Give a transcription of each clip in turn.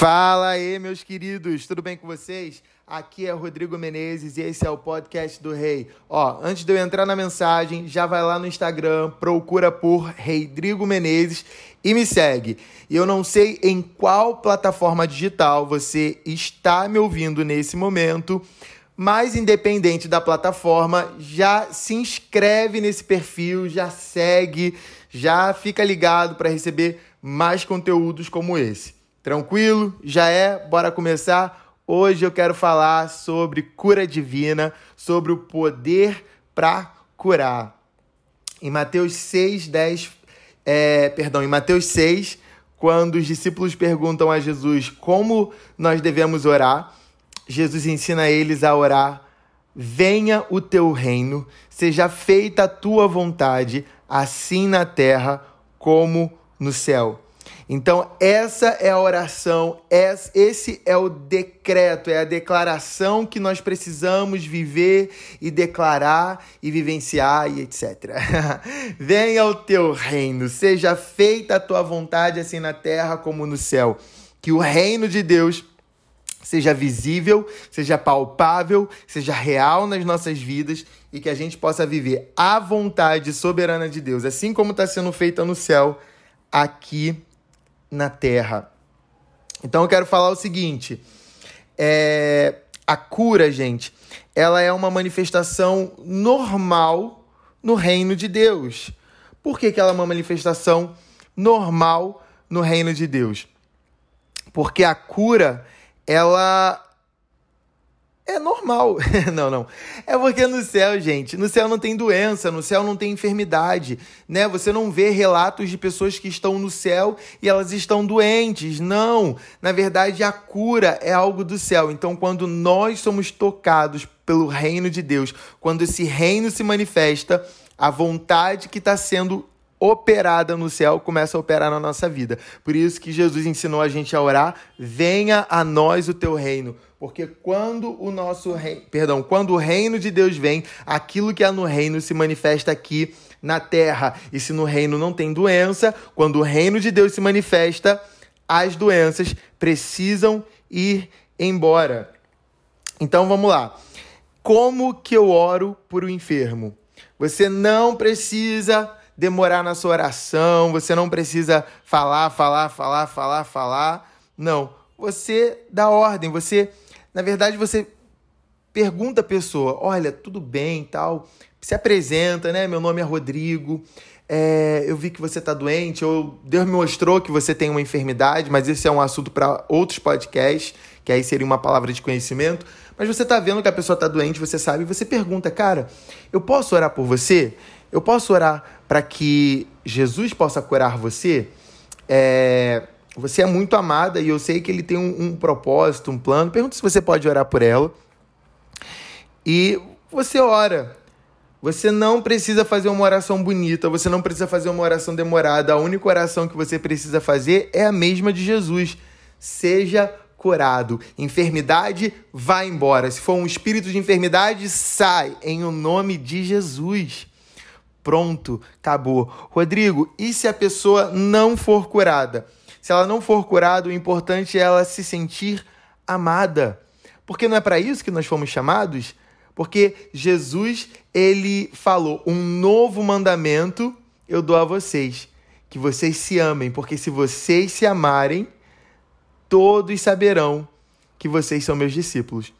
Fala aí, meus queridos, tudo bem com vocês? Aqui é Rodrigo Menezes e esse é o podcast do Rei. Ó, antes de eu entrar na mensagem, já vai lá no Instagram, procura por Rodrigo Menezes e me segue. E eu não sei em qual plataforma digital você está me ouvindo nesse momento, mas independente da plataforma, já se inscreve nesse perfil, já segue, já fica ligado para receber mais conteúdos como esse. Tranquilo? Já é? Bora começar? Hoje eu quero falar sobre cura divina, sobre o poder para curar. Em Mateus 6, 10, é, perdão, em Mateus 6, quando os discípulos perguntam a Jesus como nós devemos orar, Jesus ensina eles a orar: Venha o teu reino, seja feita a tua vontade, assim na terra como no céu. Então, essa é a oração, esse é o decreto, é a declaração que nós precisamos viver e declarar e vivenciar e etc. Venha o teu reino, seja feita a tua vontade, assim na terra como no céu. Que o reino de Deus seja visível, seja palpável, seja real nas nossas vidas e que a gente possa viver a vontade soberana de Deus, assim como está sendo feita no céu, aqui na terra. Então eu quero falar o seguinte: é, a cura, gente, ela é uma manifestação normal no reino de Deus. Por que, que ela é uma manifestação normal no reino de Deus? Porque a cura, ela é normal. não, não. É porque no céu, gente, no céu não tem doença, no céu não tem enfermidade, né? Você não vê relatos de pessoas que estão no céu e elas estão doentes. Não. Na verdade, a cura é algo do céu. Então, quando nós somos tocados pelo reino de Deus, quando esse reino se manifesta, a vontade que está sendo operada no céu começa a operar na nossa vida. Por isso que Jesus ensinou a gente a orar: venha a nós o teu reino. Porque quando o nosso reino, perdão, quando o reino de Deus vem, aquilo que há no reino se manifesta aqui na terra. E se no reino não tem doença, quando o reino de Deus se manifesta, as doenças precisam ir embora. Então vamos lá. Como que eu oro por um enfermo? Você não precisa demorar na sua oração, você não precisa falar, falar, falar, falar, falar. Não. Você dá ordem, você na verdade, você pergunta a pessoa: olha, tudo bem tal. Se apresenta, né? Meu nome é Rodrigo. É, eu vi que você está doente, ou Deus me mostrou que você tem uma enfermidade, mas esse é um assunto para outros podcasts, que aí seria uma palavra de conhecimento. Mas você está vendo que a pessoa está doente, você sabe, você pergunta, cara, eu posso orar por você? Eu posso orar para que Jesus possa curar você? É, você é muito amada e eu sei que ele tem um, um propósito, um plano. Pergunta se você pode orar por ela. E você ora. Você não precisa fazer uma oração bonita, você não precisa fazer uma oração demorada. A única oração que você precisa fazer é a mesma de Jesus. Seja curado. Enfermidade, vai embora. Se for um espírito de enfermidade, sai em o nome de Jesus. Pronto, acabou. Rodrigo, e se a pessoa não for curada? Se ela não for curada, o importante é ela se sentir amada. Porque não é para isso que nós fomos chamados? Porque Jesus, ele falou: "Um novo mandamento eu dou a vocês, que vocês se amem, porque se vocês se amarem, todos saberão que vocês são meus discípulos."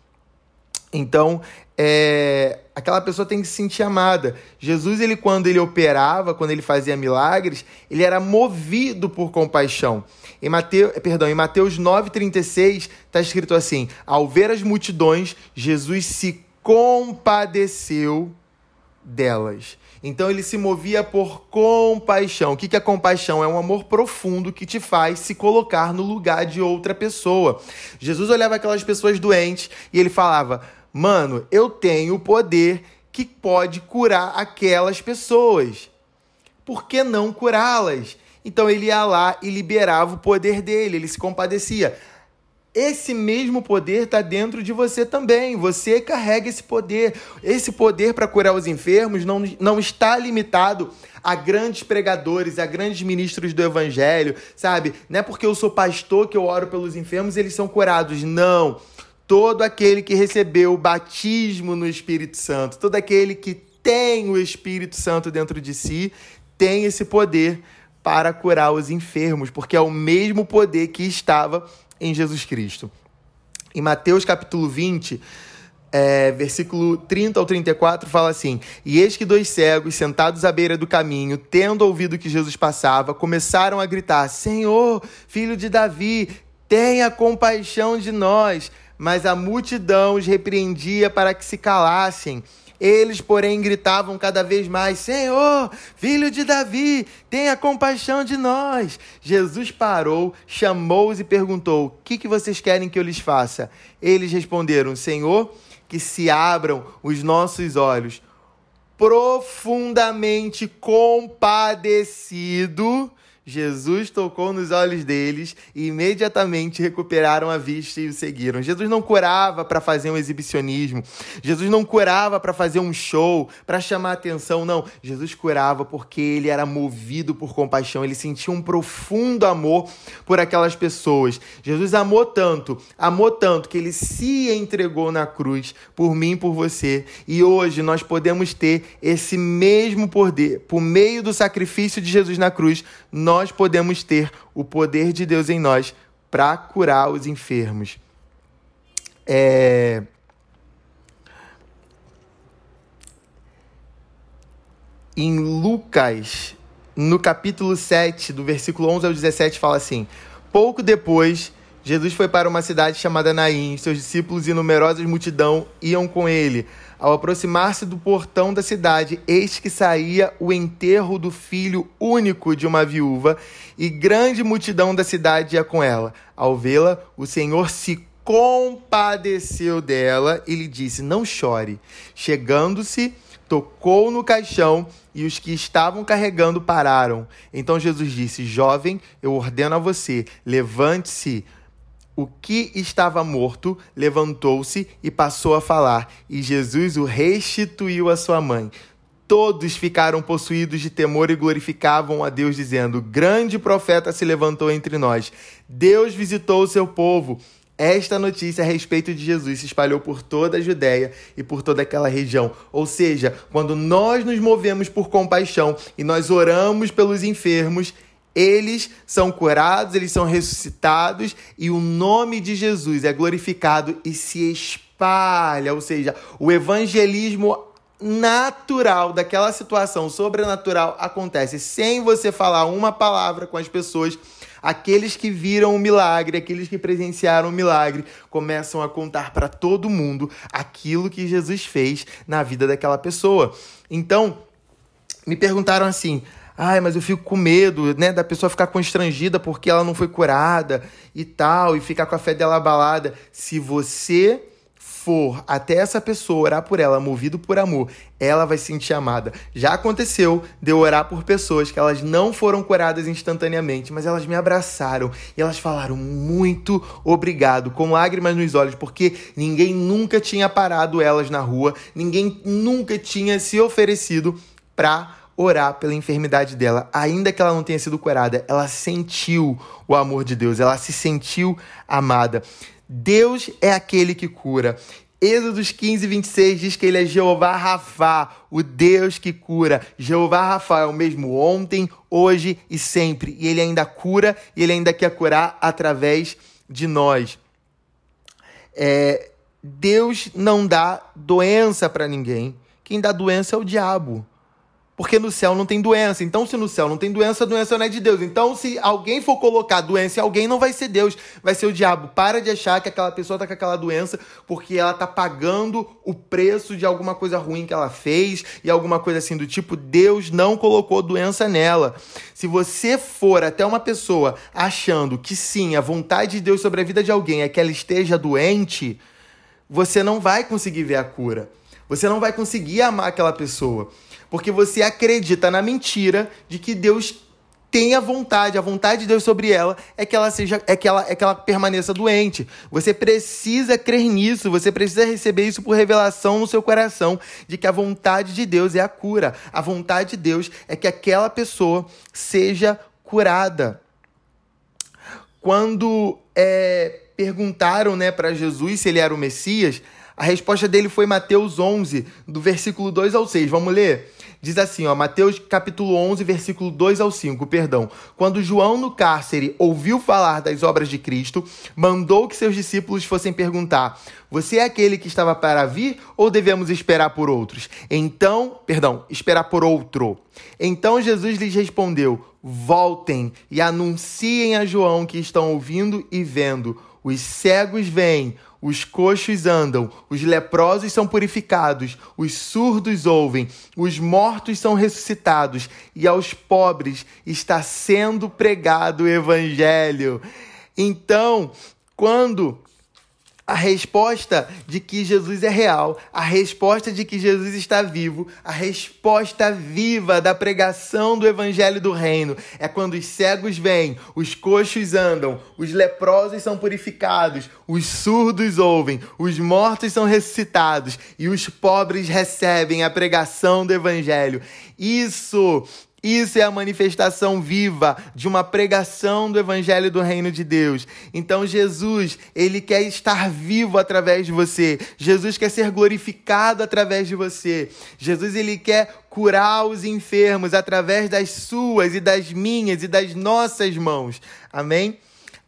Então, é, aquela pessoa tem que se sentir amada. Jesus, ele quando ele operava, quando ele fazia milagres, ele era movido por compaixão. Em Mateus, perdão, em Mateus 9:36 está escrito assim: Ao ver as multidões, Jesus se compadeceu delas. Então ele se movia por compaixão. O que é compaixão? É um amor profundo que te faz se colocar no lugar de outra pessoa. Jesus olhava aquelas pessoas doentes e ele falava: Mano, eu tenho o poder que pode curar aquelas pessoas. Por que não curá-las? Então ele ia lá e liberava o poder dele, ele se compadecia. esse mesmo poder está dentro de você também. Você carrega esse poder. Esse poder para curar os enfermos não, não está limitado a grandes pregadores, a grandes ministros do evangelho, sabe? Não é porque eu sou pastor que eu oro pelos enfermos eles são curados. Não. Todo aquele que recebeu o batismo no Espírito Santo, todo aquele que tem o Espírito Santo dentro de si, tem esse poder para curar os enfermos, porque é o mesmo poder que estava em Jesus Cristo. Em Mateus capítulo 20, é, versículo 30 ao 34, fala assim: E eis que dois cegos, sentados à beira do caminho, tendo ouvido que Jesus passava, começaram a gritar: Senhor, filho de Davi, tenha compaixão de nós. Mas a multidão os repreendia para que se calassem. Eles, porém, gritavam cada vez mais: Senhor, filho de Davi, tenha compaixão de nós. Jesus parou, chamou-os e perguntou: O que, que vocês querem que eu lhes faça? Eles responderam: Senhor, que se abram os nossos olhos. Profundamente compadecido, Jesus tocou nos olhos deles e imediatamente recuperaram a vista e o seguiram. Jesus não curava para fazer um exibicionismo. Jesus não curava para fazer um show, para chamar atenção, não. Jesus curava porque ele era movido por compaixão, ele sentia um profundo amor por aquelas pessoas. Jesus amou tanto, amou tanto que ele se entregou na cruz por mim, por você. E hoje nós podemos ter esse mesmo poder por meio do sacrifício de Jesus na cruz. Nós nós podemos ter o poder de Deus em nós para curar os enfermos. É... Em Lucas, no capítulo 7, do versículo 11 ao 17, fala assim: Pouco depois, Jesus foi para uma cidade chamada Naim, seus discípulos e numerosas multidão iam com ele. Ao aproximar-se do portão da cidade, eis que saía o enterro do filho único de uma viúva, e grande multidão da cidade ia com ela. Ao vê-la, o Senhor se compadeceu dela e lhe disse: Não chore. Chegando-se, tocou no caixão e os que estavam carregando pararam. Então Jesus disse: Jovem, eu ordeno a você, levante-se. O que estava morto levantou-se e passou a falar, e Jesus o restituiu à sua mãe. Todos ficaram possuídos de temor e glorificavam a Deus, dizendo: Grande profeta se levantou entre nós. Deus visitou o seu povo. Esta notícia a respeito de Jesus se espalhou por toda a Judéia e por toda aquela região. Ou seja, quando nós nos movemos por compaixão e nós oramos pelos enfermos, eles são curados, eles são ressuscitados e o nome de Jesus é glorificado e se espalha. Ou seja, o evangelismo natural daquela situação sobrenatural acontece sem você falar uma palavra com as pessoas. Aqueles que viram o milagre, aqueles que presenciaram o milagre, começam a contar para todo mundo aquilo que Jesus fez na vida daquela pessoa. Então, me perguntaram assim: Ai, mas eu fico com medo, né, da pessoa ficar constrangida porque ela não foi curada e tal, e ficar com a fé dela abalada. Se você for até essa pessoa orar por ela, movido por amor, ela vai se sentir amada. Já aconteceu de eu orar por pessoas que elas não foram curadas instantaneamente, mas elas me abraçaram e elas falaram muito obrigado, com lágrimas nos olhos, porque ninguém nunca tinha parado elas na rua, ninguém nunca tinha se oferecido para orar pela enfermidade dela, ainda que ela não tenha sido curada, ela sentiu o amor de Deus, ela se sentiu amada. Deus é aquele que cura. Êxodos 15, 26 diz que ele é Jeová Rafá, o Deus que cura. Jeová Rafá é o mesmo ontem, hoje e sempre. E ele ainda cura e ele ainda quer curar através de nós. É, Deus não dá doença para ninguém. Quem dá doença é o diabo porque no céu não tem doença. Então, se no céu não tem doença, a doença não é de Deus. Então, se alguém for colocar doença em alguém, não vai ser Deus, vai ser o diabo. Para de achar que aquela pessoa tá com aquela doença porque ela tá pagando o preço de alguma coisa ruim que ela fez e alguma coisa assim do tipo. Deus não colocou doença nela. Se você for até uma pessoa achando que sim, a vontade de Deus sobre a vida de alguém é que ela esteja doente, você não vai conseguir ver a cura. Você não vai conseguir amar aquela pessoa porque você acredita na mentira de que Deus tenha vontade, a vontade de Deus sobre ela é que ela seja, é que ela, é que ela permaneça doente. Você precisa crer nisso, você precisa receber isso por revelação no seu coração de que a vontade de Deus é a cura. A vontade de Deus é que aquela pessoa seja curada. Quando é, perguntaram, né, para Jesus se ele era o Messias, a resposta dele foi Mateus 11, do versículo 2 ao 6. Vamos ler? Diz assim, ó, Mateus capítulo 11, versículo 2 ao 5, perdão. Quando João no cárcere ouviu falar das obras de Cristo, mandou que seus discípulos fossem perguntar: Você é aquele que estava para vir ou devemos esperar por outros? Então, perdão, esperar por outro. Então Jesus lhes respondeu: Voltem e anunciem a João que estão ouvindo e vendo. Os cegos vêm, os coxos andam, os leprosos são purificados, os surdos ouvem, os mortos são ressuscitados, e aos pobres está sendo pregado o evangelho. Então, quando a resposta de que Jesus é real, a resposta de que Jesus está vivo, a resposta viva da pregação do evangelho do reino é quando os cegos vêm, os coxos andam, os leprosos são purificados, os surdos ouvem, os mortos são ressuscitados e os pobres recebem a pregação do evangelho. Isso isso é a manifestação viva de uma pregação do evangelho do reino de Deus. Então Jesus, ele quer estar vivo através de você. Jesus quer ser glorificado através de você. Jesus ele quer curar os enfermos através das suas e das minhas e das nossas mãos. Amém?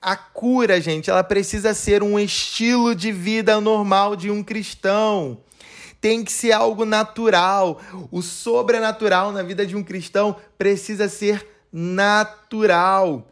A cura, gente, ela precisa ser um estilo de vida normal de um cristão tem que ser algo natural. O sobrenatural na vida de um cristão precisa ser natural.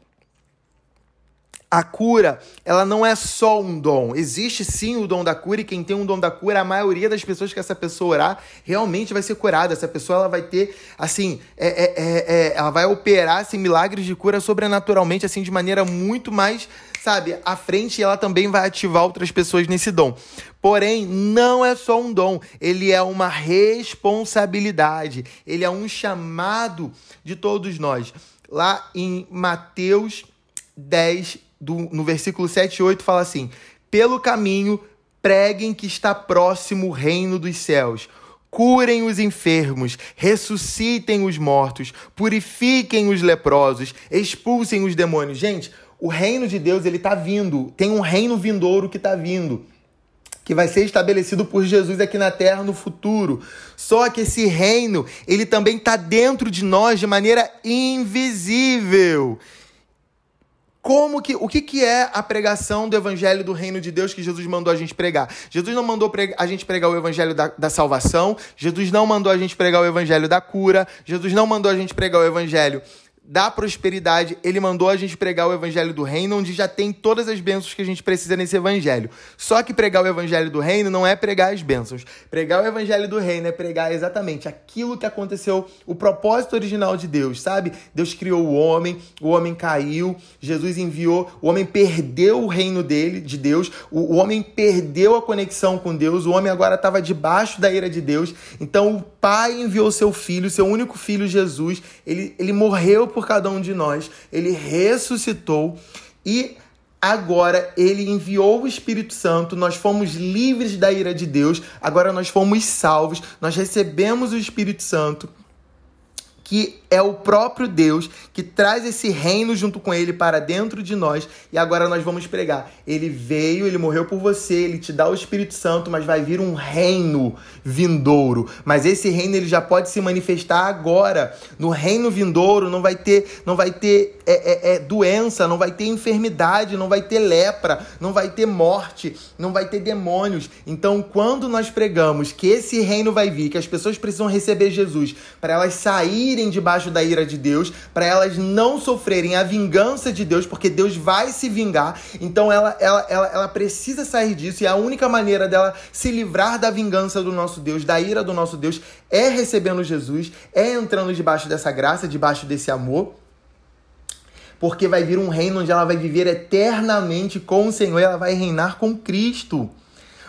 A cura, ela não é só um dom. Existe sim o dom da cura e quem tem um dom da cura, a maioria das pessoas que essa pessoa orar realmente vai ser curada. Essa pessoa ela vai ter, assim, é, é, é, é ela vai operar assim, milagres de cura sobrenaturalmente, assim, de maneira muito mais sabe, à frente ela também vai ativar outras pessoas nesse dom. Porém, não é só um dom, ele é uma responsabilidade, ele é um chamado de todos nós. Lá em Mateus 10, do, no versículo 7 e 8, fala assim: Pelo caminho, preguem que está próximo o reino dos céus curem os enfermos, ressuscitem os mortos, purifiquem os leprosos, expulsem os demônios. Gente, o reino de Deus ele está vindo. Tem um reino vindouro que está vindo que vai ser estabelecido por Jesus aqui na terra no futuro. Só que esse reino, ele também está dentro de nós de maneira invisível. Como que, o que, que é a pregação do evangelho do reino de Deus que Jesus mandou a gente pregar? Jesus não mandou a gente pregar o evangelho da, da salvação, Jesus não mandou a gente pregar o evangelho da cura, Jesus não mandou a gente pregar o evangelho da prosperidade, ele mandou a gente pregar o evangelho do reino, onde já tem todas as bênçãos que a gente precisa nesse evangelho. Só que pregar o evangelho do reino não é pregar as bênçãos. Pregar o evangelho do reino é pregar exatamente aquilo que aconteceu, o propósito original de Deus, sabe? Deus criou o homem, o homem caiu, Jesus enviou, o homem perdeu o reino dele, de Deus, o, o homem perdeu a conexão com Deus, o homem agora estava debaixo da ira de Deus. Então o Pai enviou seu filho, seu único filho Jesus, ele, ele morreu por por cada um de nós, ele ressuscitou e agora ele enviou o Espírito Santo, nós fomos livres da ira de Deus, agora nós fomos salvos, nós recebemos o Espírito Santo que é o próprio Deus que traz esse reino junto com ele para dentro de nós e agora nós vamos pregar. Ele veio, ele morreu por você, ele te dá o Espírito Santo, mas vai vir um reino vindouro. Mas esse reino ele já pode se manifestar agora. No reino vindouro não vai ter, não vai ter é, é, é, doença, não vai ter enfermidade, não vai ter lepra, não vai ter morte, não vai ter demônios. Então, quando nós pregamos que esse reino vai vir, que as pessoas precisam receber Jesus para elas saírem debaixo debaixo da ira de Deus, para elas não sofrerem a vingança de Deus, porque Deus vai se vingar. Então ela, ela, ela, ela precisa sair disso, e a única maneira dela se livrar da vingança do nosso Deus, da ira do nosso Deus, é recebendo Jesus, é entrando debaixo dessa graça, debaixo desse amor porque vai vir um reino onde ela vai viver eternamente com o Senhor ela vai reinar com Cristo.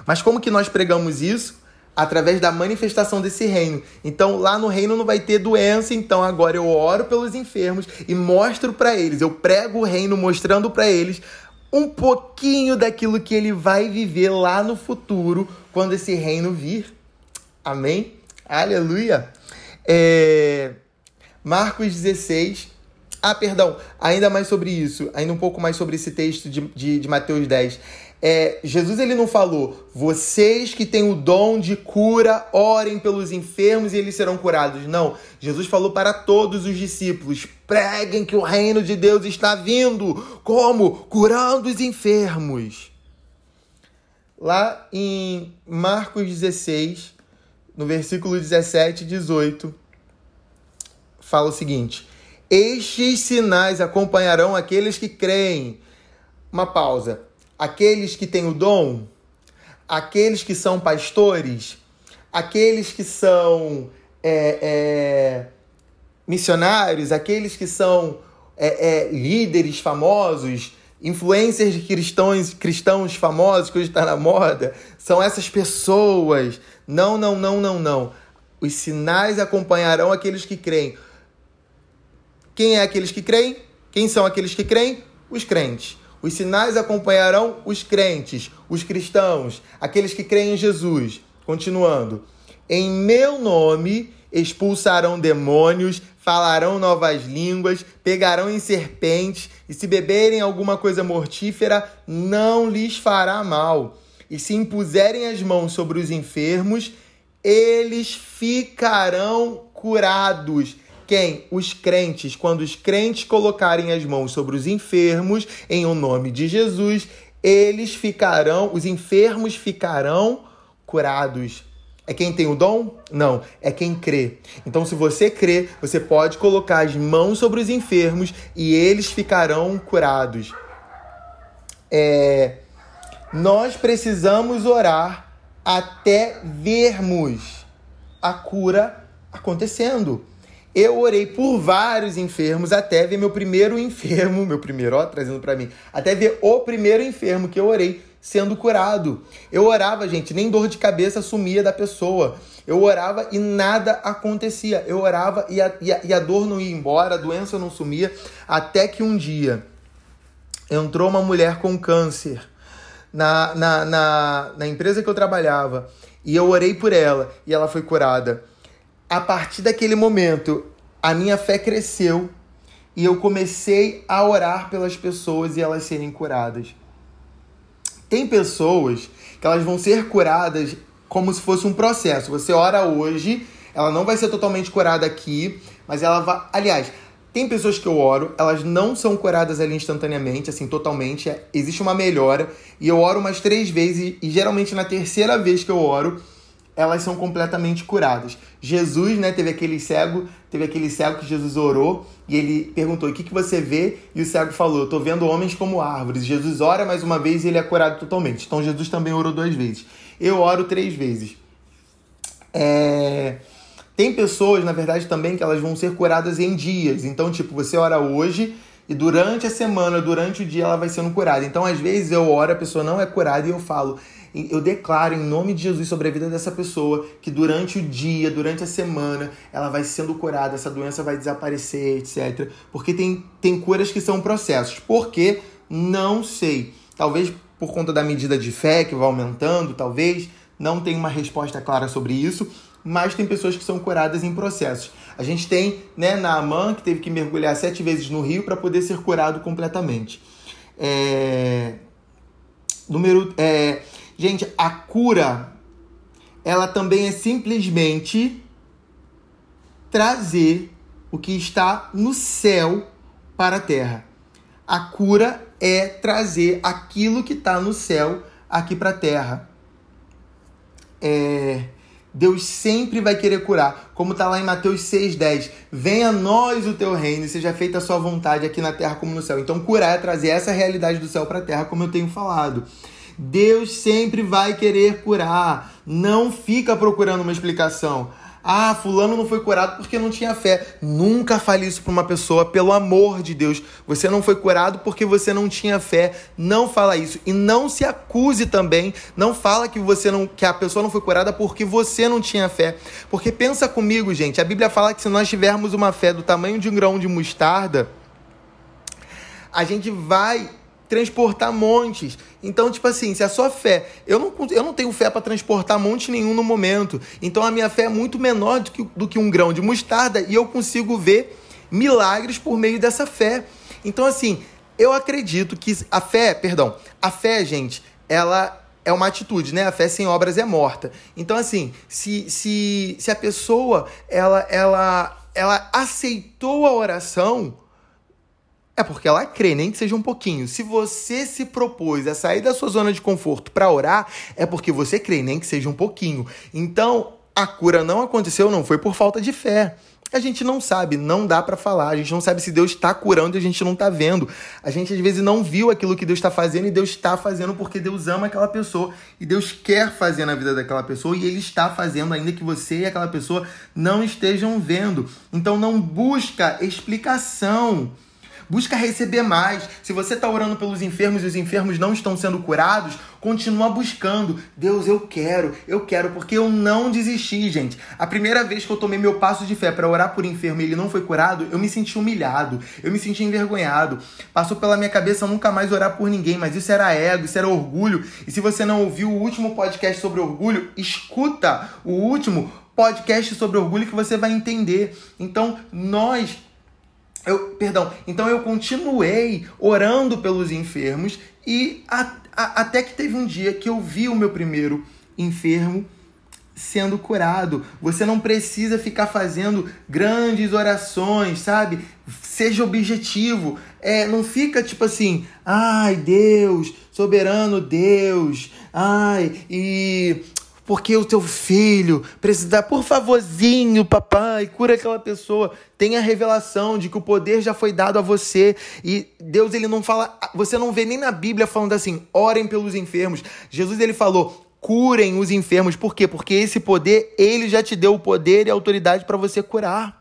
Mas como que nós pregamos isso? Através da manifestação desse reino. Então, lá no reino não vai ter doença, então agora eu oro pelos enfermos e mostro para eles, eu prego o reino mostrando para eles um pouquinho daquilo que ele vai viver lá no futuro, quando esse reino vir. Amém? Aleluia! É... Marcos 16. Ah, perdão, ainda mais sobre isso, ainda um pouco mais sobre esse texto de, de, de Mateus 10. É, Jesus ele não falou, vocês que têm o dom de cura, orem pelos enfermos e eles serão curados. Não, Jesus falou para todos os discípulos: preguem que o reino de Deus está vindo. Como? Curando os enfermos. Lá em Marcos 16, no versículo 17 e 18, fala o seguinte: Estes sinais acompanharão aqueles que creem. Uma pausa aqueles que têm o dom, aqueles que são pastores, aqueles que são é, é, missionários, aqueles que são é, é líderes famosos, influencers de cristãos, cristãos famosos que hoje está na moda, são essas pessoas. Não, não, não, não, não. Os sinais acompanharão aqueles que creem. Quem é aqueles que creem? Quem são aqueles que creem? Os crentes. Os sinais acompanharão os crentes, os cristãos, aqueles que creem em Jesus. Continuando. Em meu nome expulsarão demônios, falarão novas línguas, pegarão em serpentes, e se beberem alguma coisa mortífera, não lhes fará mal. E se impuserem as mãos sobre os enfermos, eles ficarão curados. Quem? Os crentes. Quando os crentes colocarem as mãos sobre os enfermos em o nome de Jesus, eles ficarão, os enfermos ficarão curados. É quem tem o dom? Não, é quem crê. Então, se você crê, você pode colocar as mãos sobre os enfermos e eles ficarão curados. É... Nós precisamos orar até vermos a cura acontecendo. Eu orei por vários enfermos até ver meu primeiro enfermo, meu primeiro, ó, trazendo para mim, até ver o primeiro enfermo que eu orei sendo curado. Eu orava, gente, nem dor de cabeça sumia da pessoa. Eu orava e nada acontecia. Eu orava e a, e a, e a dor não ia embora, a doença não sumia, até que um dia entrou uma mulher com câncer na, na, na, na empresa que eu trabalhava e eu orei por ela e ela foi curada a partir daquele momento, a minha fé cresceu e eu comecei a orar pelas pessoas e elas serem curadas. Tem pessoas que elas vão ser curadas como se fosse um processo. Você ora hoje, ela não vai ser totalmente curada aqui, mas ela vai. Aliás, tem pessoas que eu oro, elas não são curadas ali instantaneamente, assim, totalmente. É, existe uma melhora. E eu oro umas três vezes, e geralmente na terceira vez que eu oro, elas são completamente curadas. Jesus, né, teve aquele cego, teve aquele cego que Jesus orou e ele perguntou: "O que que você vê?" E o cego falou: "Eu tô vendo homens como árvores". Jesus ora mais uma vez e ele é curado totalmente. Então Jesus também orou duas vezes. Eu oro três vezes. É... Tem pessoas, na verdade, também que elas vão ser curadas em dias. Então, tipo, você ora hoje e durante a semana, durante o dia, ela vai sendo curada. Então, às vezes eu oro, a pessoa não é curada e eu falo: eu declaro em nome de Jesus sobre a vida dessa pessoa que durante o dia, durante a semana, ela vai sendo curada, essa doença vai desaparecer, etc. Porque tem, tem curas que são processos. Por quê? Não sei. Talvez por conta da medida de fé que vai aumentando, talvez. Não tem uma resposta clara sobre isso, mas tem pessoas que são curadas em processos. A gente tem né, Naaman, que teve que mergulhar sete vezes no rio para poder ser curado completamente. É... Número. É... Gente, a cura, ela também é simplesmente trazer o que está no céu para a terra. A cura é trazer aquilo que está no céu aqui para a terra. É, Deus sempre vai querer curar, como está lá em Mateus 6,10. Venha a nós o teu reino e seja feita a sua vontade aqui na terra como no céu. Então, curar é trazer essa realidade do céu para a terra, como eu tenho falado. Deus sempre vai querer curar. Não fica procurando uma explicação. Ah, fulano não foi curado porque não tinha fé. Nunca fale isso para uma pessoa, pelo amor de Deus. Você não foi curado porque você não tinha fé. Não fala isso e não se acuse também. Não fala que você não que a pessoa não foi curada porque você não tinha fé. Porque pensa comigo, gente, a Bíblia fala que se nós tivermos uma fé do tamanho de um grão de mostarda, a gente vai transportar montes. Então, tipo assim, se a sua fé. Eu não, eu não tenho fé para transportar monte nenhum no momento. Então, a minha fé é muito menor do que, do que um grão de mostarda e eu consigo ver milagres por meio dessa fé. Então, assim, eu acredito que a fé, perdão, a fé, gente, ela é uma atitude, né? A fé sem obras é morta. Então, assim, se, se, se a pessoa ela, ela, ela aceitou a oração, é porque ela crê, nem que seja um pouquinho. Se você se propôs a sair da sua zona de conforto para orar, é porque você crê, nem que seja um pouquinho. Então, a cura não aconteceu, não foi por falta de fé. A gente não sabe, não dá para falar. A gente não sabe se Deus está curando e a gente não está vendo. A gente às vezes não viu aquilo que Deus está fazendo e Deus está fazendo porque Deus ama aquela pessoa e Deus quer fazer na vida daquela pessoa e Ele está fazendo ainda que você e aquela pessoa não estejam vendo. Então não busca explicação. Busca receber mais. Se você está orando pelos enfermos e os enfermos não estão sendo curados, continua buscando. Deus, eu quero, eu quero, porque eu não desisti, gente. A primeira vez que eu tomei meu passo de fé para orar por enfermo e ele não foi curado, eu me senti humilhado, eu me senti envergonhado. Passou pela minha cabeça nunca mais orar por ninguém, mas isso era ego, isso era orgulho. E se você não ouviu o último podcast sobre orgulho, escuta o último podcast sobre orgulho que você vai entender. Então, nós eu, perdão, então eu continuei orando pelos enfermos e a, a, até que teve um dia que eu vi o meu primeiro enfermo sendo curado. Você não precisa ficar fazendo grandes orações, sabe? Seja objetivo. É, não fica tipo assim, ai Deus, soberano Deus, ai, e porque o teu filho precisa, por favorzinho, papai, cura aquela pessoa. Tenha a revelação de que o poder já foi dado a você e Deus ele não fala, você não vê nem na Bíblia falando assim, orem pelos enfermos. Jesus ele falou, curem os enfermos. Por quê? Porque esse poder, ele já te deu o poder e a autoridade para você curar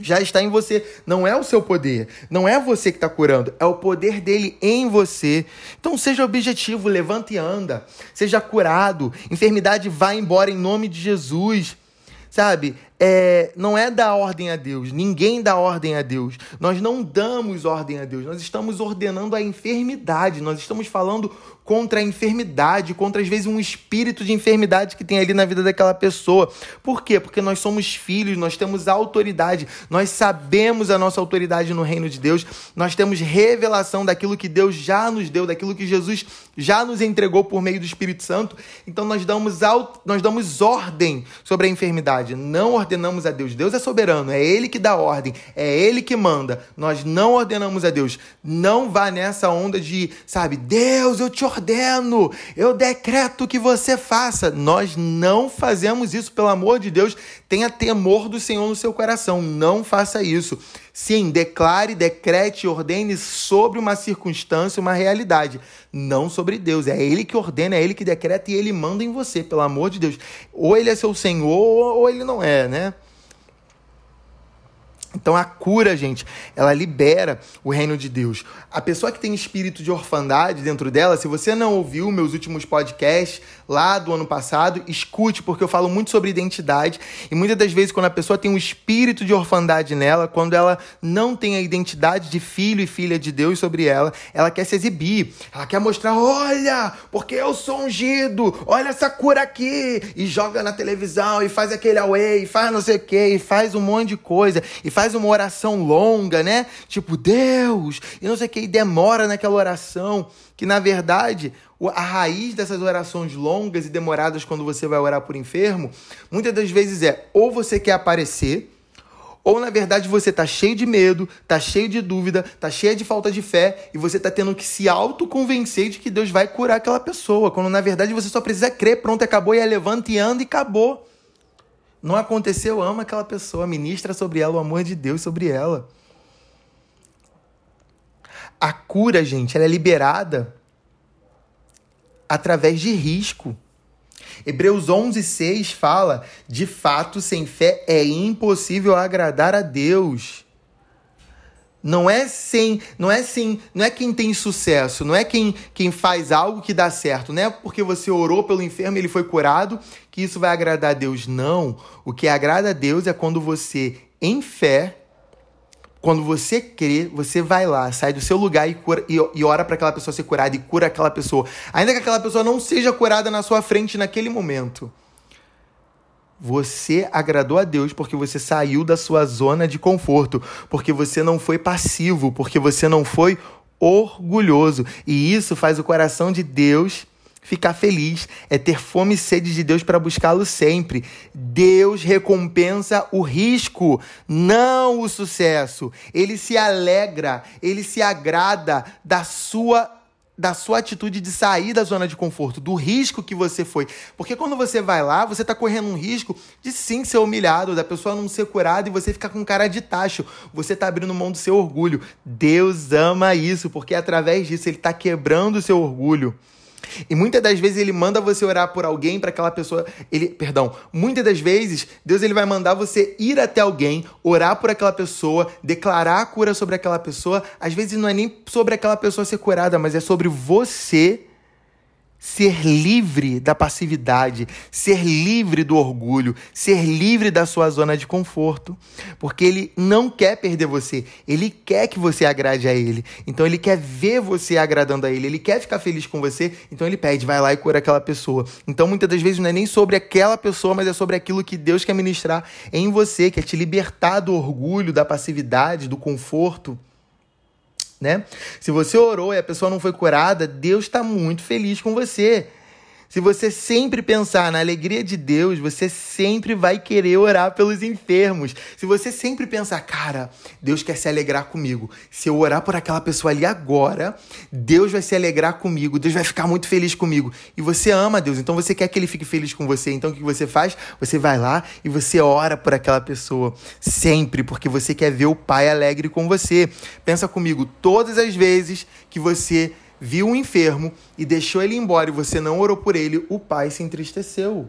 já está em você. Não é o seu poder, não é você que está curando, é o poder dele em você. Então seja objetivo, levanta e anda. Seja curado. Enfermidade vai embora em nome de Jesus. Sabe? É, não é dar ordem a Deus, ninguém dá ordem a Deus. Nós não damos ordem a Deus, nós estamos ordenando a enfermidade, nós estamos falando contra a enfermidade, contra às vezes um espírito de enfermidade que tem ali na vida daquela pessoa. Por quê? Porque nós somos filhos, nós temos autoridade, nós sabemos a nossa autoridade no reino de Deus, nós temos revelação daquilo que Deus já nos deu, daquilo que Jesus já nos entregou por meio do Espírito Santo. Então nós damos, nós damos ordem sobre a enfermidade, não ordenamos a Deus. Deus é soberano, é Ele que dá ordem, é Ele que manda. Nós não ordenamos a Deus. Não vá nessa onda de, sabe, Deus, eu te ordeno eu decreto que você faça. Nós não fazemos isso, pelo amor de Deus. Tenha temor do Senhor no seu coração. Não faça isso. Sim, declare, decrete, ordene sobre uma circunstância, uma realidade, não sobre Deus. É Ele que ordena, é Ele que decreta e Ele manda em você, pelo amor de Deus. Ou Ele é seu Senhor ou Ele não é, né? Então a cura, gente, ela libera o reino de Deus. A pessoa que tem espírito de orfandade dentro dela, se você não ouviu meus últimos podcasts lá do ano passado, escute, porque eu falo muito sobre identidade. E muitas das vezes, quando a pessoa tem um espírito de orfandade nela, quando ela não tem a identidade de filho e filha de Deus sobre ela, ela quer se exibir. Ela quer mostrar: olha, porque eu sou ungido, olha essa cura aqui. E joga na televisão, e faz aquele away, e faz não sei o quê, e faz um monte de coisa, e faz uma oração longa, né? Tipo, Deus, e não sei o que, e demora naquela oração, que na verdade a raiz dessas orações longas e demoradas quando você vai orar por enfermo, muitas das vezes é ou você quer aparecer, ou na verdade você tá cheio de medo, tá cheio de dúvida, tá cheio de falta de fé e você tá tendo que se autoconvencer de que Deus vai curar aquela pessoa, quando na verdade você só precisa crer, pronto, acabou e é levanta e anda e acabou. Não aconteceu, ama aquela pessoa, ministra sobre ela o amor de Deus sobre ela. A cura, gente, ela é liberada através de risco. Hebreus 11, 6 fala: de fato, sem fé é impossível agradar a Deus. Não é sem, não é sem, não é quem tem sucesso, não é quem, quem faz algo que dá certo, não é porque você orou pelo enfermo e ele foi curado que isso vai agradar a Deus. Não. O que agrada a Deus é quando você, em fé, quando você crê, você vai lá, sai do seu lugar e, cura, e, e ora para aquela pessoa ser curada e cura aquela pessoa. Ainda que aquela pessoa não seja curada na sua frente naquele momento. Você agradou a Deus porque você saiu da sua zona de conforto, porque você não foi passivo, porque você não foi orgulhoso. E isso faz o coração de Deus ficar feliz, é ter fome e sede de Deus para buscá-lo sempre. Deus recompensa o risco, não o sucesso. Ele se alegra, ele se agrada da sua da sua atitude de sair da zona de conforto, do risco que você foi. Porque quando você vai lá, você está correndo um risco de sim ser humilhado, da pessoa não ser curada e você ficar com cara de tacho. Você está abrindo mão do seu orgulho. Deus ama isso, porque através disso ele está quebrando o seu orgulho. E muitas das vezes ele manda você orar por alguém para aquela pessoa, ele, perdão, muitas das vezes Deus ele vai mandar você ir até alguém, orar por aquela pessoa, declarar a cura sobre aquela pessoa. Às vezes não é nem sobre aquela pessoa ser curada, mas é sobre você ser livre da passividade, ser livre do orgulho, ser livre da sua zona de conforto, porque ele não quer perder você, ele quer que você agrade a ele. Então ele quer ver você agradando a ele, ele quer ficar feliz com você, então ele pede, vai lá e cura aquela pessoa. Então muitas das vezes não é nem sobre aquela pessoa, mas é sobre aquilo que Deus quer ministrar em você, quer te libertar do orgulho, da passividade, do conforto né? Se você orou e a pessoa não foi curada, Deus está muito feliz com você. Se você sempre pensar na alegria de Deus, você sempre vai querer orar pelos enfermos. Se você sempre pensar, cara, Deus quer se alegrar comigo. Se eu orar por aquela pessoa ali agora, Deus vai se alegrar comigo, Deus vai ficar muito feliz comigo. E você ama Deus, então você quer que ele fique feliz com você. Então o que você faz? Você vai lá e você ora por aquela pessoa. Sempre, porque você quer ver o Pai alegre com você. Pensa comigo, todas as vezes que você viu um enfermo e deixou ele embora e você não orou por ele, o pai se entristeceu.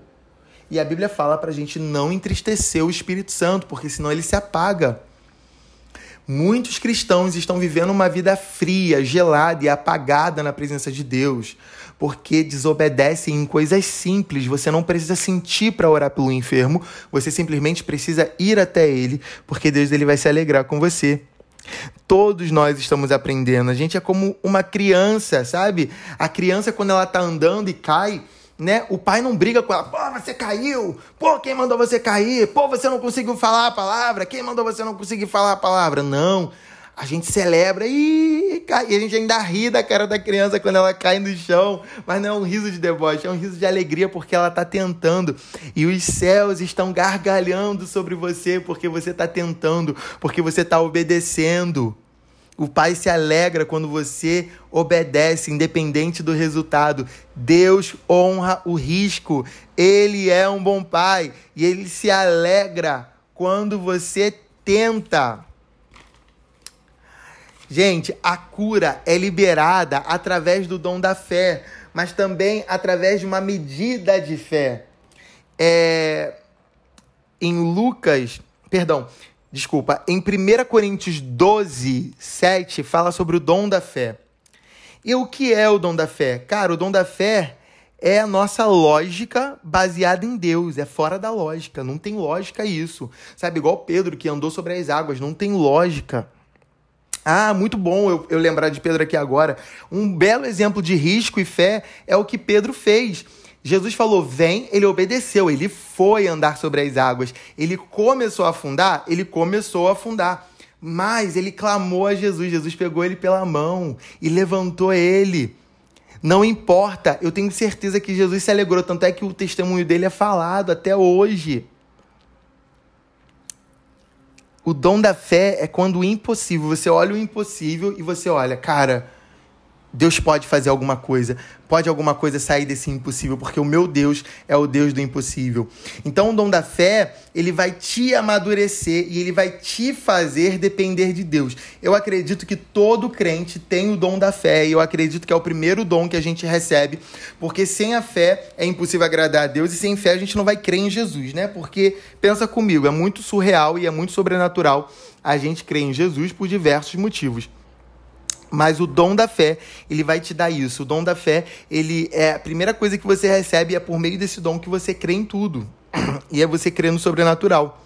E a Bíblia fala para a gente não entristecer o Espírito Santo, porque senão ele se apaga. Muitos cristãos estão vivendo uma vida fria, gelada e apagada na presença de Deus, porque desobedecem em coisas simples. Você não precisa sentir para orar pelo enfermo, você simplesmente precisa ir até ele, porque Deus ele vai se alegrar com você. Todos nós estamos aprendendo. A gente é como uma criança, sabe? A criança, quando ela tá andando e cai, né? O pai não briga com ela. Pô, você caiu. Pô, quem mandou você cair? Pô, você não conseguiu falar a palavra. Quem mandou você não conseguir falar a palavra? Não a gente celebra e, e a gente ainda ri da cara da criança quando ela cai no chão, mas não é um riso de deboche, é um riso de alegria porque ela está tentando e os céus estão gargalhando sobre você porque você está tentando, porque você está obedecendo. O Pai se alegra quando você obedece, independente do resultado. Deus honra o risco. Ele é um bom Pai e ele se alegra quando você tenta. Gente, a cura é liberada através do dom da fé, mas também através de uma medida de fé. É... Em Lucas, perdão, desculpa, em 1 Coríntios 12, 7, fala sobre o dom da fé. E o que é o dom da fé? Cara, o dom da fé é a nossa lógica baseada em Deus, é fora da lógica, não tem lógica isso. Sabe, igual Pedro que andou sobre as águas, não tem lógica. Ah, muito bom eu, eu lembrar de Pedro aqui agora. Um belo exemplo de risco e fé é o que Pedro fez. Jesus falou: vem, ele obedeceu, ele foi andar sobre as águas. Ele começou a afundar, ele começou a afundar. Mas ele clamou a Jesus, Jesus pegou ele pela mão e levantou ele. Não importa, eu tenho certeza que Jesus se alegrou, tanto é que o testemunho dele é falado até hoje. O dom da fé é quando o impossível, você olha o impossível e você olha, cara, Deus pode fazer alguma coisa, pode alguma coisa sair desse impossível, porque o meu Deus é o Deus do impossível. Então, o dom da fé, ele vai te amadurecer e ele vai te fazer depender de Deus. Eu acredito que todo crente tem o dom da fé e eu acredito que é o primeiro dom que a gente recebe, porque sem a fé é impossível agradar a Deus e sem fé a gente não vai crer em Jesus, né? Porque pensa comigo, é muito surreal e é muito sobrenatural a gente crer em Jesus por diversos motivos. Mas o dom da fé, ele vai te dar isso. O dom da fé, ele é a primeira coisa que você recebe é por meio desse dom que você crê em tudo. E é você crer no sobrenatural.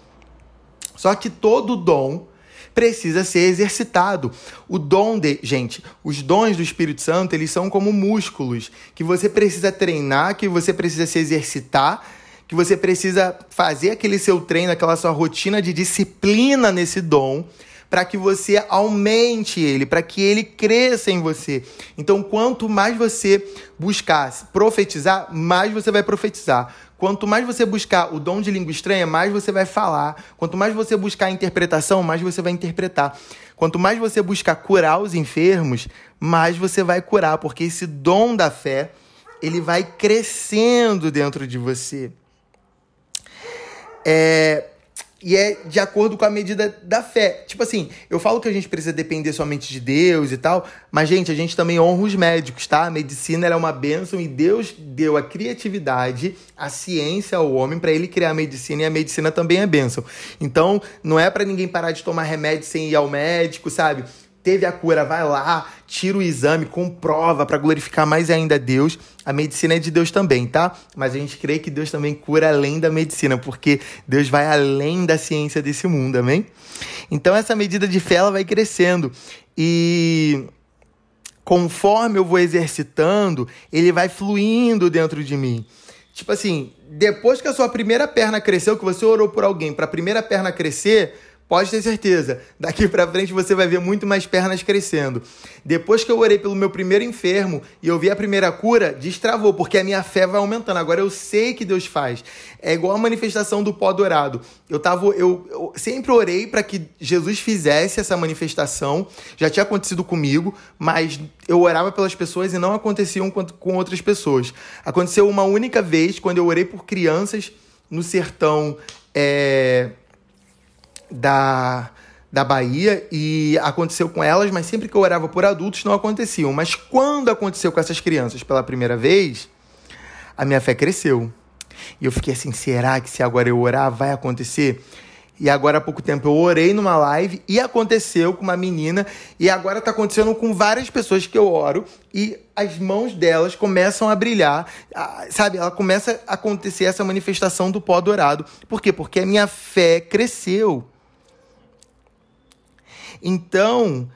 Só que todo dom precisa ser exercitado. O dom de, gente, os dons do Espírito Santo, eles são como músculos que você precisa treinar, que você precisa se exercitar, que você precisa fazer aquele seu treino, aquela sua rotina de disciplina nesse dom para que você aumente ele, para que ele cresça em você. Então, quanto mais você buscar profetizar, mais você vai profetizar. Quanto mais você buscar o dom de língua estranha, mais você vai falar. Quanto mais você buscar a interpretação, mais você vai interpretar. Quanto mais você buscar curar os enfermos, mais você vai curar, porque esse dom da fé, ele vai crescendo dentro de você. É, e é de acordo com a medida da fé. Tipo assim, eu falo que a gente precisa depender somente de Deus e tal, mas, gente, a gente também honra os médicos, tá? A medicina é uma bênção e Deus deu a criatividade, a ciência ao homem para ele criar a medicina e a medicina também é bênção. Então, não é para ninguém parar de tomar remédio sem ir ao médico, sabe? Teve a cura, vai lá, tira o exame, comprova para glorificar mais ainda Deus. A medicina é de Deus também, tá? Mas a gente crê que Deus também cura além da medicina, porque Deus vai além da ciência desse mundo, amém? Então essa medida de fé ela vai crescendo e conforme eu vou exercitando, ele vai fluindo dentro de mim. Tipo assim, depois que a sua primeira perna cresceu, que você orou por alguém para a primeira perna crescer, Pode ter certeza, daqui para frente você vai ver muito mais pernas crescendo. Depois que eu orei pelo meu primeiro enfermo e eu vi a primeira cura, destravou, porque a minha fé vai aumentando. Agora eu sei que Deus faz. É igual a manifestação do pó dourado. Eu tava, eu, eu sempre orei para que Jesus fizesse essa manifestação. Já tinha acontecido comigo, mas eu orava pelas pessoas e não aconteciam com, outras pessoas. Aconteceu uma única vez quando eu orei por crianças no sertão. É da, da Bahia e aconteceu com elas, mas sempre que eu orava por adultos não aconteciam. Mas quando aconteceu com essas crianças pela primeira vez, a minha fé cresceu. E eu fiquei assim: será que se agora eu orar vai acontecer? E agora há pouco tempo eu orei numa live e aconteceu com uma menina, e agora está acontecendo com várias pessoas que eu oro e as mãos delas começam a brilhar, sabe? Ela começa a acontecer essa manifestação do pó dourado. Por quê? Porque a minha fé cresceu. Então,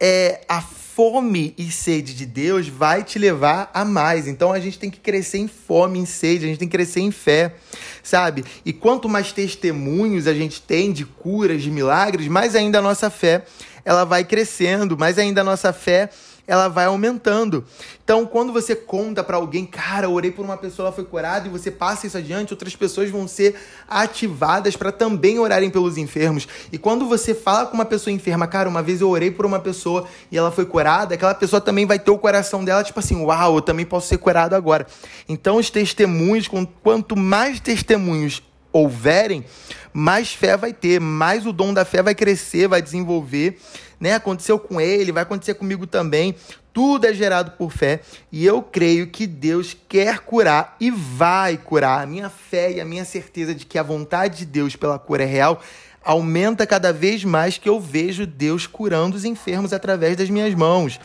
é, a fome e sede de Deus vai te levar a mais. Então a gente tem que crescer em fome, em sede, a gente tem que crescer em fé, sabe? E quanto mais testemunhos a gente tem de curas, de milagres, mais ainda a nossa fé ela vai crescendo, mais ainda a nossa fé ela vai aumentando. Então, quando você conta para alguém, cara, orei por uma pessoa, ela foi curada, e você passa isso adiante, outras pessoas vão ser ativadas para também orarem pelos enfermos. E quando você fala com uma pessoa enferma, cara, uma vez eu orei por uma pessoa e ela foi curada, aquela pessoa também vai ter o coração dela, tipo assim, uau, eu também posso ser curado agora. Então, os testemunhos, quanto mais testemunhos houverem, mais fé vai ter, mais o dom da fé vai crescer, vai desenvolver né? Aconteceu com ele, vai acontecer comigo também. Tudo é gerado por fé e eu creio que Deus quer curar e vai curar. A minha fé e a minha certeza de que a vontade de Deus pela cura é real aumenta cada vez mais que eu vejo Deus curando os enfermos através das minhas mãos.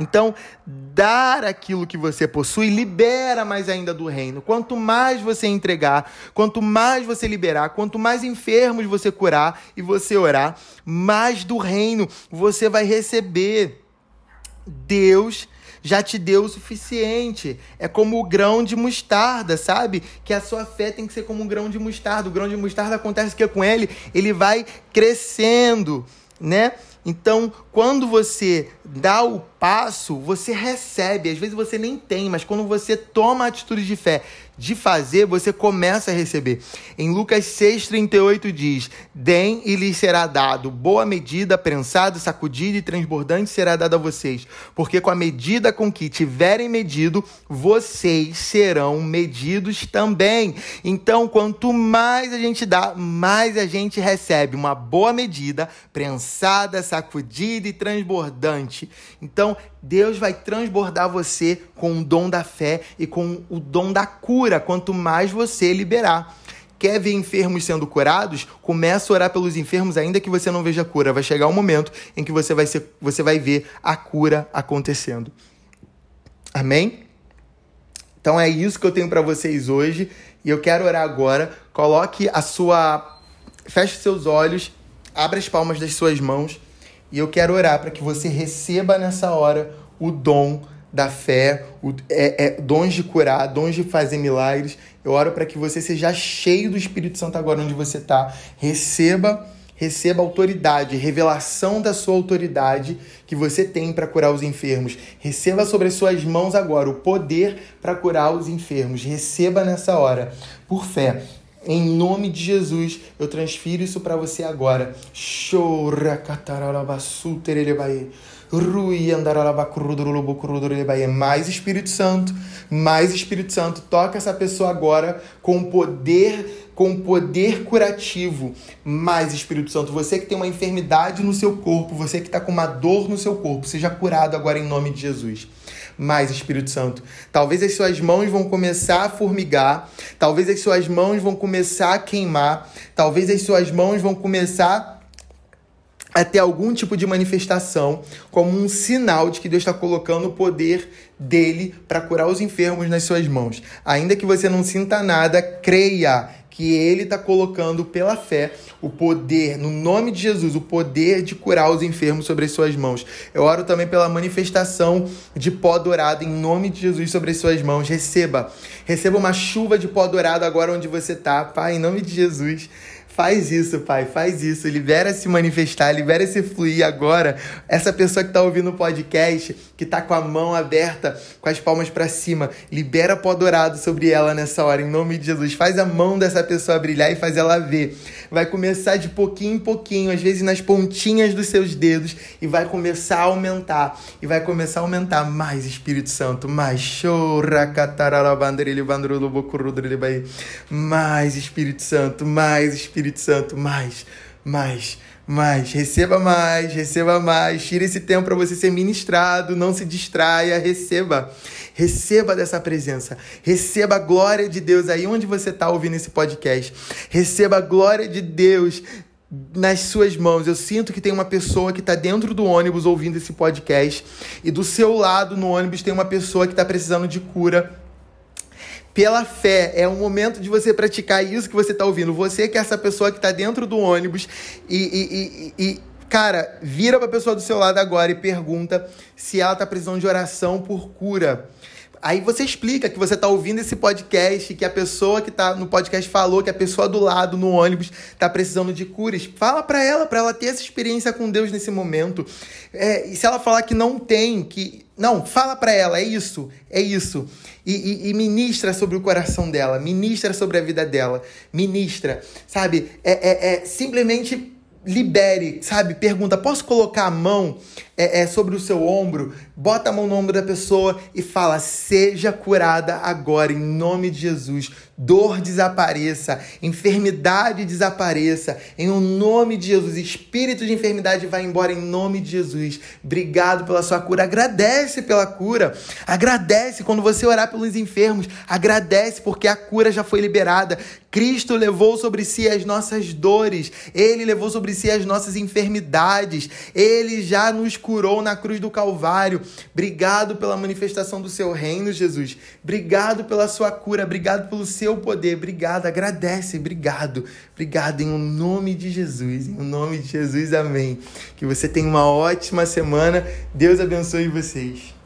Então, dar aquilo que você possui libera mais ainda do reino. Quanto mais você entregar, quanto mais você liberar, quanto mais enfermos você curar e você orar, mais do reino você vai receber. Deus já te deu o suficiente. É como o grão de mostarda, sabe? Que a sua fé tem que ser como um grão de mostarda. O grão de mostarda acontece que com ele, ele vai crescendo, né? Então, quando você dá o passo, você recebe. Às vezes você nem tem, mas quando você toma a atitude de fé de fazer, você começa a receber. Em Lucas 6,38 diz: Deem e lhes será dado, boa medida, prensada, sacudida e transbordante será dada a vocês. Porque com a medida com que tiverem medido, vocês serão medidos também. Então, quanto mais a gente dá, mais a gente recebe. Uma boa medida, prensada, sacudida e transbordante. Então, Deus vai transbordar você com o dom da fé e com o dom da cura, quanto mais você liberar. Quer ver enfermos sendo curados? Começa a orar pelos enfermos, ainda que você não veja cura. Vai chegar um momento em que você vai, ser, você vai ver a cura acontecendo. Amém? Então é isso que eu tenho para vocês hoje. E eu quero orar agora. Coloque a sua. Feche seus olhos, abra as palmas das suas mãos. E eu quero orar para que você receba nessa hora o dom da fé, o, é, é, dons de curar, dons de fazer milagres. Eu oro para que você seja cheio do Espírito Santo agora onde você está. Receba, receba autoridade, revelação da sua autoridade que você tem para curar os enfermos. Receba sobre as suas mãos agora o poder para curar os enfermos. Receba nessa hora, por fé. Em nome de Jesus, eu transfiro isso para você agora. Chora mais Espírito Santo, mais Espírito Santo, toca essa pessoa agora com poder, com poder curativo. Mais Espírito Santo, você que tem uma enfermidade no seu corpo, você que está com uma dor no seu corpo, seja curado agora em nome de Jesus mais Espírito Santo. Talvez as suas mãos vão começar a formigar, talvez as suas mãos vão começar a queimar, talvez as suas mãos vão começar a ter algum tipo de manifestação como um sinal de que Deus está colocando o poder dele para curar os enfermos nas suas mãos. Ainda que você não sinta nada, creia que ele está colocando pela fé o poder, no nome de Jesus, o poder de curar os enfermos sobre as suas mãos. Eu oro também pela manifestação de pó dourado em nome de Jesus sobre as suas mãos. Receba, receba uma chuva de pó dourado agora onde você está, Pai, em nome de Jesus. Faz isso, Pai, faz isso. Libera se manifestar, libera se fluir agora. Essa pessoa que está ouvindo o podcast, que está com a mão aberta, com as palmas para cima, libera pó dourado sobre ela nessa hora, em nome de Jesus. Faz a mão dessa pessoa brilhar e faz ela ver. Vai começar de pouquinho em pouquinho, às vezes nas pontinhas dos seus dedos, e vai começar a aumentar. E vai começar a aumentar mais, Espírito Santo, mais. Mais, Espírito Santo, mais, Espírito Santo, mais, mais, mais. Receba mais, receba mais. Tire esse tempo para você ser ministrado, não se distraia, receba. Receba dessa presença. Receba a glória de Deus aí onde você está ouvindo esse podcast. Receba a glória de Deus nas suas mãos. Eu sinto que tem uma pessoa que está dentro do ônibus ouvindo esse podcast e do seu lado no ônibus tem uma pessoa que está precisando de cura pela fé. É um momento de você praticar isso que você está ouvindo. Você que é essa pessoa que está dentro do ônibus e, e, e, e cara, vira para a pessoa do seu lado agora e pergunta se ela está precisando de oração por cura. Aí você explica que você está ouvindo esse podcast, que a pessoa que está no podcast falou que a pessoa do lado no ônibus está precisando de curas. Fala para ela, para ela ter essa experiência com Deus nesse momento. É, e se ela falar que não tem, que não, fala para ela, é isso, é isso. E, e, e, ministra sobre o coração dela, ministra sobre a vida dela, ministra, sabe? É, é, é simplesmente libere, sabe? Pergunta: posso colocar a mão é, é, sobre o seu ombro? Bota a mão no ombro da pessoa e fala: seja curada agora, em nome de Jesus. Dor desapareça, enfermidade desapareça, em um nome de Jesus. Espírito de enfermidade vai embora em nome de Jesus. Obrigado pela sua cura. Agradece pela cura. Agradece quando você orar pelos enfermos. Agradece porque a cura já foi liberada. Cristo levou sobre si as nossas dores, ele levou sobre si as nossas enfermidades, ele já nos curou na cruz do Calvário. Obrigado pela manifestação do seu reino, Jesus. Obrigado pela sua cura, obrigado pelo seu poder. Obrigado, agradece, obrigado. Obrigado em nome de Jesus, em nome de Jesus. Amém. Que você tenha uma ótima semana. Deus abençoe vocês.